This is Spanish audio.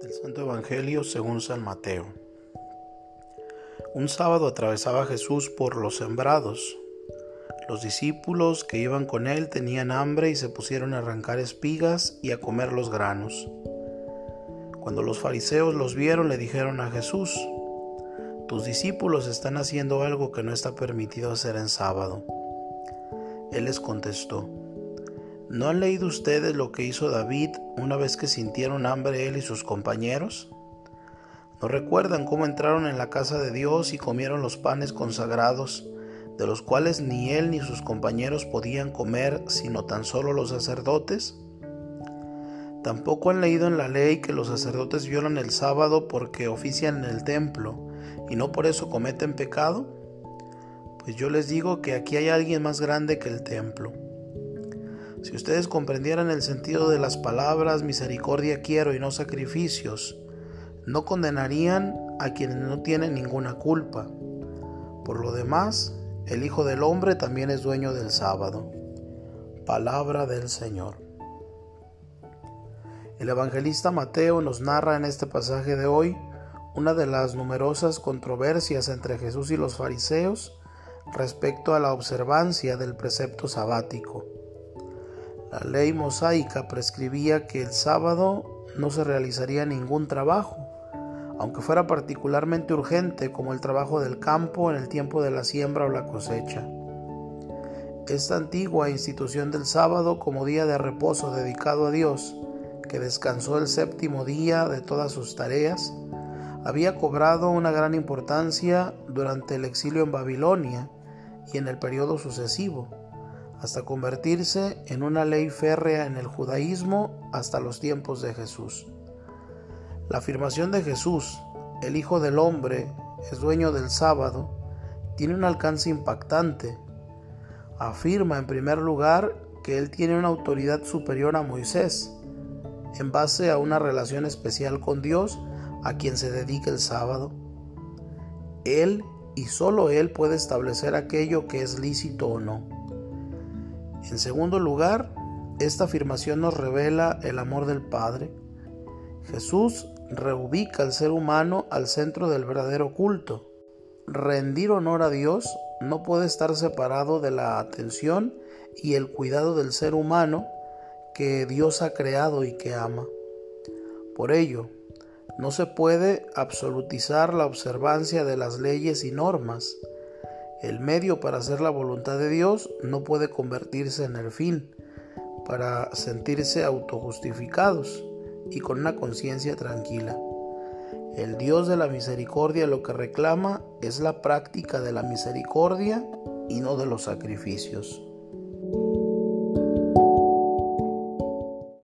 Santo Evangelio según San Mateo. Un sábado atravesaba Jesús por los sembrados. Los discípulos que iban con él tenían hambre y se pusieron a arrancar espigas y a comer los granos. Cuando los fariseos los vieron le dijeron a Jesús, tus discípulos están haciendo algo que no está permitido hacer en sábado. Él les contestó, ¿No han leído ustedes lo que hizo David una vez que sintieron hambre él y sus compañeros? ¿No recuerdan cómo entraron en la casa de Dios y comieron los panes consagrados, de los cuales ni él ni sus compañeros podían comer, sino tan solo los sacerdotes? Tampoco han leído en la ley que los sacerdotes violan el sábado porque ofician en el templo y no por eso cometen pecado? Pues yo les digo que aquí hay alguien más grande que el templo. Si ustedes comprendieran el sentido de las palabras misericordia quiero y no sacrificios, no condenarían a quienes no tienen ninguna culpa. Por lo demás, el Hijo del Hombre también es dueño del sábado. Palabra del Señor. El evangelista Mateo nos narra en este pasaje de hoy una de las numerosas controversias entre Jesús y los fariseos respecto a la observancia del precepto sabático. La ley mosaica prescribía que el sábado no se realizaría ningún trabajo, aunque fuera particularmente urgente como el trabajo del campo en el tiempo de la siembra o la cosecha. Esta antigua institución del sábado como día de reposo dedicado a Dios, que descansó el séptimo día de todas sus tareas, había cobrado una gran importancia durante el exilio en Babilonia y en el periodo sucesivo hasta convertirse en una ley férrea en el judaísmo hasta los tiempos de Jesús. La afirmación de Jesús, el Hijo del Hombre, es dueño del sábado, tiene un alcance impactante. Afirma en primer lugar que Él tiene una autoridad superior a Moisés, en base a una relación especial con Dios a quien se dedica el sábado. Él y solo Él puede establecer aquello que es lícito o no. En segundo lugar, esta afirmación nos revela el amor del Padre. Jesús reubica al ser humano al centro del verdadero culto. Rendir honor a Dios no puede estar separado de la atención y el cuidado del ser humano que Dios ha creado y que ama. Por ello, no se puede absolutizar la observancia de las leyes y normas, el medio para hacer la voluntad de Dios no puede convertirse en el fin, para sentirse autojustificados y con una conciencia tranquila. El Dios de la misericordia lo que reclama es la práctica de la misericordia y no de los sacrificios.